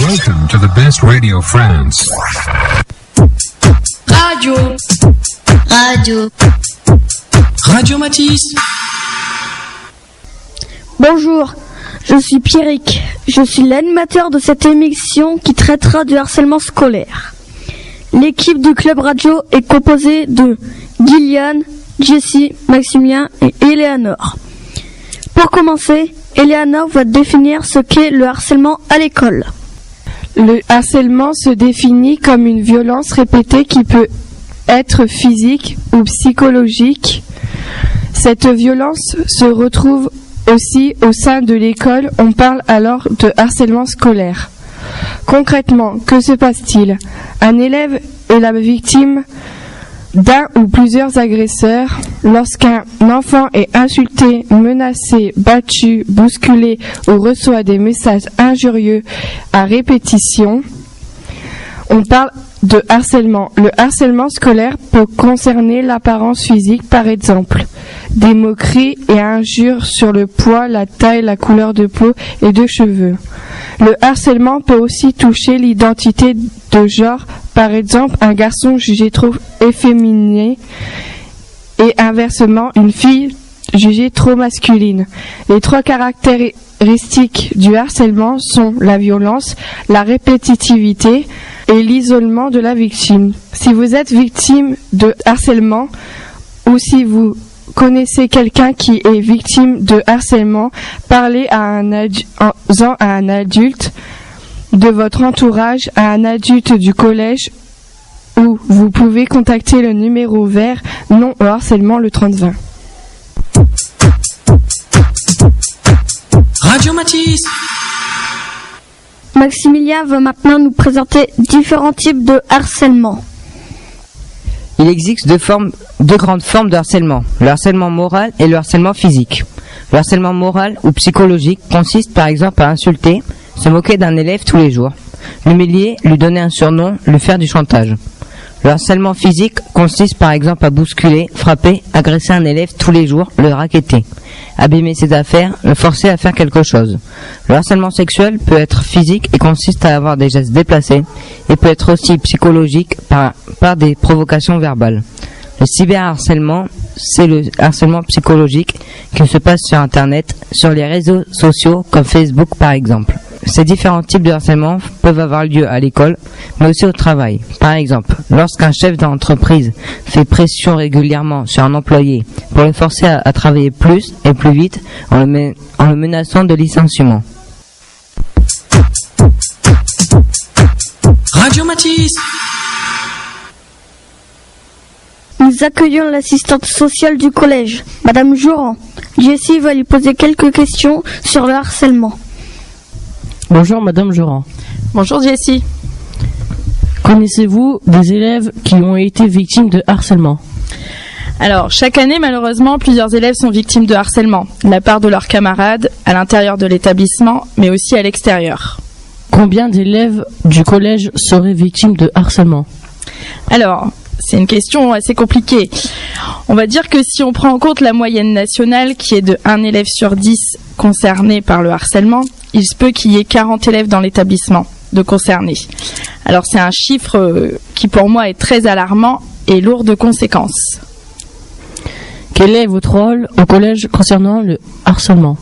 Welcome to the best radio France. Radio. Radio. Radio Matisse. Bonjour, je suis Pierrick. Je suis l'animateur de cette émission qui traitera du harcèlement scolaire. L'équipe du club radio est composée de Gillian, Jessie, Maximilien et Eleanor. Pour commencer, Eleanor va définir ce qu'est le harcèlement à l'école. Le harcèlement se définit comme une violence répétée qui peut être physique ou psychologique. Cette violence se retrouve aussi au sein de l'école. On parle alors de harcèlement scolaire. Concrètement, que se passe-t-il? Un élève est la victime d'un ou plusieurs agresseurs. Lorsqu'un enfant est insulté, menacé, battu, bousculé ou reçoit des messages injurieux à répétition, on parle de harcèlement. Le harcèlement scolaire peut concerner l'apparence physique, par exemple, des moqueries et injures sur le poids, la taille, la couleur de peau et de cheveux. Le harcèlement peut aussi toucher l'identité de genre, par exemple, un garçon jugé trop efféminé et inversement, une fille jugée trop masculine. Les trois caractéristiques du harcèlement sont la violence, la répétitivité et l'isolement de la victime. Si vous êtes victime de harcèlement ou si vous connaissez quelqu'un qui est victime de harcèlement, parlez à un, à un adulte de votre entourage, à un adulte du collège ou vous pouvez contacter le numéro vert non au harcèlement le 3020. Radio Matisse. Maximilien va maintenant nous présenter différents types de harcèlement. Il existe deux, formes, deux grandes formes de harcèlement, le harcèlement moral et le harcèlement physique. Le harcèlement moral ou psychologique consiste par exemple à insulter, se moquer d'un élève tous les jours, l'humilier, lui donner un surnom, lui faire du chantage. Le harcèlement physique consiste par exemple à bousculer, frapper, agresser un élève tous les jours, le raqueter, abîmer ses affaires, le forcer à faire quelque chose. Le harcèlement sexuel peut être physique et consiste à avoir des gestes déplacés et peut être aussi psychologique par, par des provocations verbales. Le cyberharcèlement, c'est le harcèlement psychologique qui se passe sur Internet, sur les réseaux sociaux comme Facebook par exemple. Ces différents types de harcèlement peuvent avoir lieu à l'école, mais aussi au travail. Par exemple, lorsqu'un chef d'entreprise fait pression régulièrement sur un employé pour le forcer à, travailler plus et plus vite en le, en le menaçant de licenciement. Radio Matisse. Nous accueillons l'assistante sociale du collège, Madame Joran. Jessie va lui poser quelques questions sur le harcèlement. Bonjour Madame Joran. Bonjour Jessie. Connaissez-vous des élèves qui ont été victimes de harcèlement? Alors, chaque année, malheureusement, plusieurs élèves sont victimes de harcèlement, de la part de leurs camarades, à l'intérieur de l'établissement, mais aussi à l'extérieur. Combien d'élèves du collège seraient victimes de harcèlement? Alors, c'est une question assez compliquée. On va dire que si on prend en compte la moyenne nationale, qui est de 1 élève sur 10 concerné par le harcèlement, il se peut qu'il y ait 40 élèves dans l'établissement de concernés. Alors c'est un chiffre euh, qui pour moi est très alarmant et lourd de conséquences. Quel est votre rôle au collège concernant le harcèlement?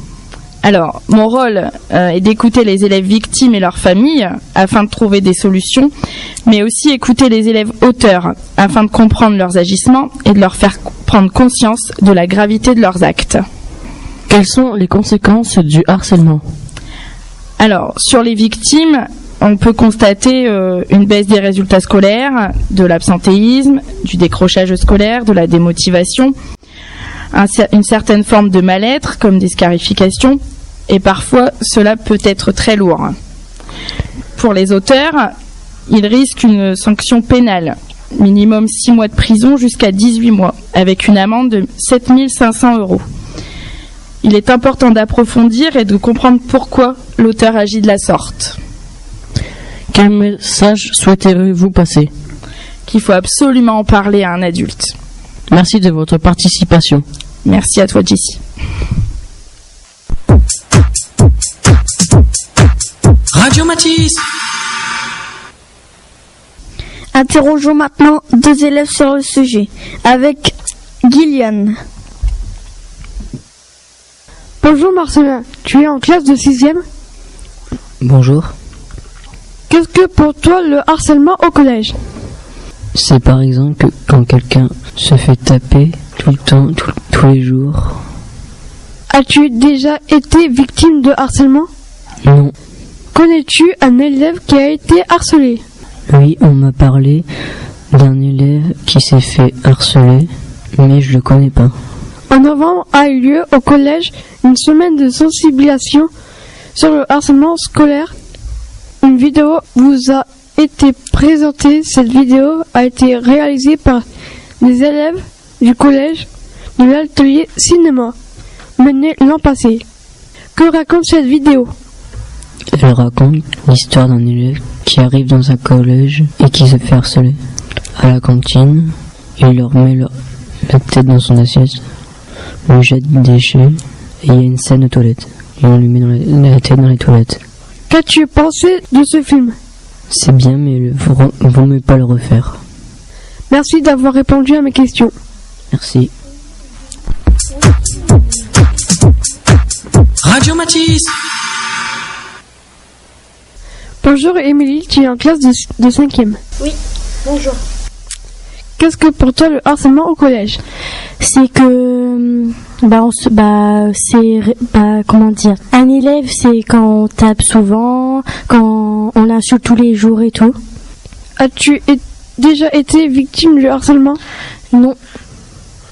Alors, mon rôle euh, est d'écouter les élèves victimes et leurs familles afin de trouver des solutions, mais aussi écouter les élèves auteurs afin de comprendre leurs agissements et de leur faire prendre conscience de la gravité de leurs actes. Quelles sont les conséquences du harcèlement? Alors, sur les victimes, on peut constater euh, une baisse des résultats scolaires, de l'absentéisme, du décrochage scolaire, de la démotivation, une certaine forme de mal-être, comme des scarifications, et parfois cela peut être très lourd. Pour les auteurs, ils risquent une sanction pénale, minimum 6 mois de prison jusqu'à 18 mois, avec une amende de 7500 euros. Il est important d'approfondir et de comprendre pourquoi l'auteur agit de la sorte. Quel message souhaiterez-vous passer? Qu'il faut absolument en parler à un adulte. Merci de votre participation. Merci à toi, Jessie. Radio Matisse Interrogeons maintenant deux élèves sur le sujet, avec Gillian. Bonjour Marcelin, tu es en classe de 6e. Bonjour. Qu'est-ce que pour toi le harcèlement au collège C'est par exemple que quand quelqu'un se fait taper tout le temps, tout- tous les jours. As-tu déjà été victime de harcèlement Non. Connais-tu un élève qui a été harcelé Oui, on m'a parlé d'un élève qui s'est fait harceler, mais je le connais pas. En novembre a eu lieu au collège une semaine de sensibilisation sur le harcèlement scolaire. Une vidéo vous a été présentée. Cette vidéo a été réalisée par des élèves du collège de l'atelier cinéma mené l'an passé. Que raconte cette vidéo? Elle raconte l'histoire d'un élève qui arrive dans un collège et qui se fait harceler. À la cantine, il leur met la tête dans son assiette, lui jette des déchets et il y a une scène aux toilettes. Et on lui met dans la, la tête dans les toilettes. Qu'as-tu pensé de ce film? C'est bien, mais il faut, vaut mieux pas le refaire. Merci d'avoir répondu à mes questions. Merci. Radio Matisse. Bonjour Émilie, tu es en classe de, de 5e. Oui, bonjour. Qu'est-ce que pour toi le harcèlement au collège? C'est que bah, on se- bah c'est bah comment dire? Un élève c'est quand on tape souvent quand on l'insulte tous les jours et tout. As-tu déjà été victime du harcèlement? Non.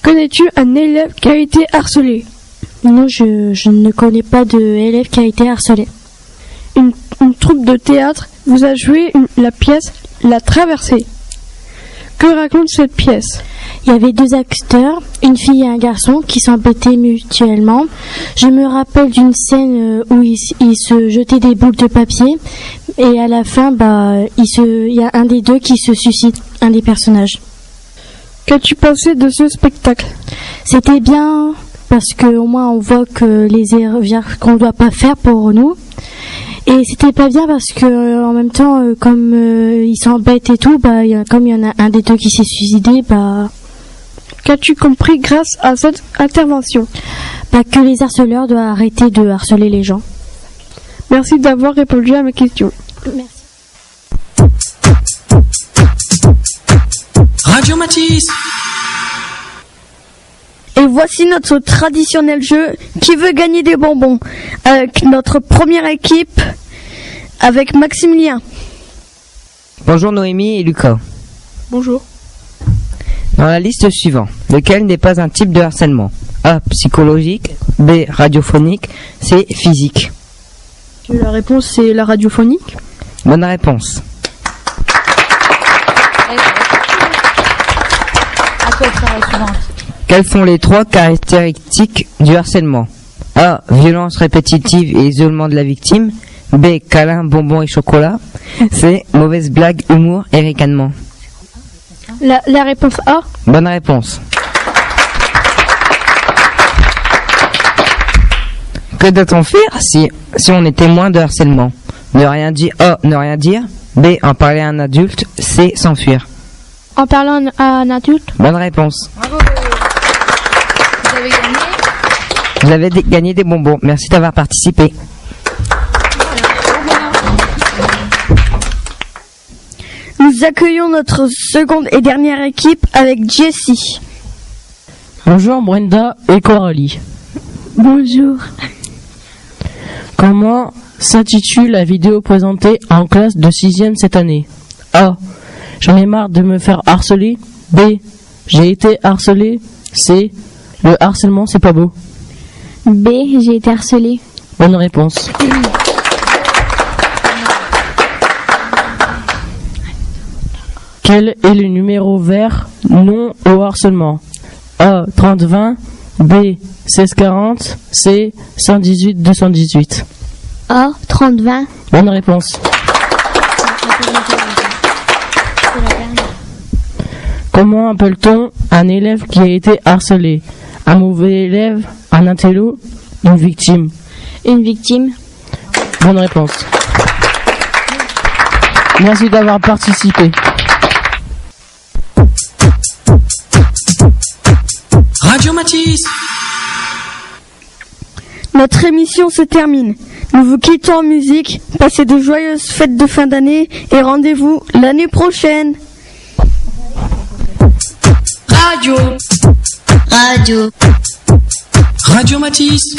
Connais-tu un élève qui a été harcelé? Non je, je ne connais pas de élève qui a été harcelé. Une, une troupe de théâtre vous a joué une- la pièce La Traversée. Que raconte cette pièce? Il y avait deux acteurs une fille et un garçon qui s'embêtaient mutuellement. Je me rappelle d'une scène euh, où ils, se jetaient des boules de papier et à la fin bah il se il y a un des deux qui se suicide un des personnages. Qu'as-tu pensé de ce spectacle? C'était bien parce que au moins on voit que les erreurs qu'on doit pas faire pour nous. Et c'était pas bien parce que euh, en même temps, euh, comme euh, ils s'embêtent et tout, bah il y a- comme il y en a un des deux qui s'est suicidé, bah, Qu'as-tu compris grâce à cette intervention bah que les harceleurs doivent arrêter de harceler les gens. Merci d'avoir répondu à mes questions. Radio Matisse. Et voici notre traditionnel jeu qui veut gagner des bonbons avec notre première équipe avec Maximilien. Bonjour Noémie et Lucas. Bonjour. Dans la liste suivante, lequel n'est pas un type de harcèlement? A. Psychologique. B. Radiophonique. C. Physique. La réponse c'est la radiophonique. Bonne réponse. Quelles sont les trois caractéristiques du harcèlement? A. Violence répétitive et isolement de la victime. B. Câlin, bonbons et chocolat. C. Mauvaise blague, humour et ricanement. La, la réponse A Bonne réponse. Que doit-on faire si, si on est témoin de harcèlement? Ne rien dire. A. Ne rien dire. B. En parler à un adulte. C. S'enfuir. En parlant à un adulte Bonne réponse. Vous avez gagné des bonbons. Merci d'avoir participé. Nous accueillons notre seconde et dernière équipe avec Jessie. Bonjour Brenda et Coralie. Bonjour. Comment s'intitule la vidéo présentée en classe de 6 cette année A. J'en ai marre de me faire harceler. B. J'ai été harcelé. C. Le harcèlement c'est pas beau. B, j'ai été harcelée. Bonne réponse. Quel est le numéro vert non au harcèlement? A. 30-20 B. 16-40 C. 118-218 A, 30-20. Bonne réponse. Comment appelle-t-on un élève qui a été harcelé? Un mauvais élève Un intello Une victime? Une victime. Bonne réponse. Merci d'avoir participé. Radio Matisse. Notre émission se termine. Nous vous quittons en musique. Passez de joyeuses fêtes de fin d'année et rendez-vous l'année prochaine. Radio. Radio. Radio Matisse.